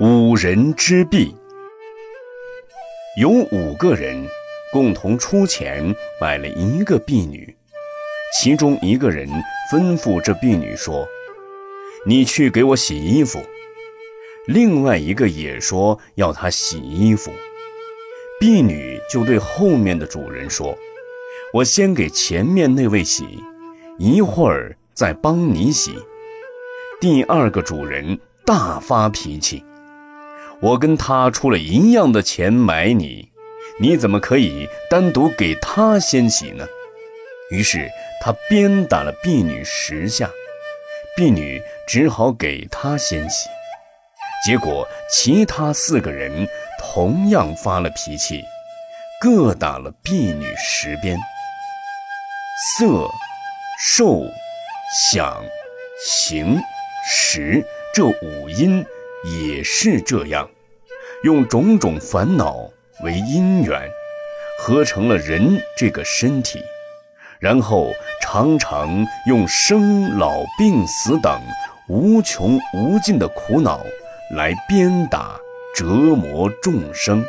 五人之弊。有五个人共同出钱买了一个婢女，其中一个人吩咐这婢女说：“你去给我洗衣服。”另外一个也说要她洗衣服。婢女就对后面的主人说：“我先给前面那位洗，一会儿再帮你洗。”第二个主人大发脾气。我跟他出了一样的钱买你，你怎么可以单独给他先洗呢？于是他鞭打了婢女十下，婢女只好给他先洗。结果其他四个人同样发了脾气，各打了婢女十鞭。色、受、想、行、识这五音。也是这样，用种种烦恼为因缘，合成了人这个身体，然后常常用生老病死等无穷无尽的苦恼来鞭打折磨众生。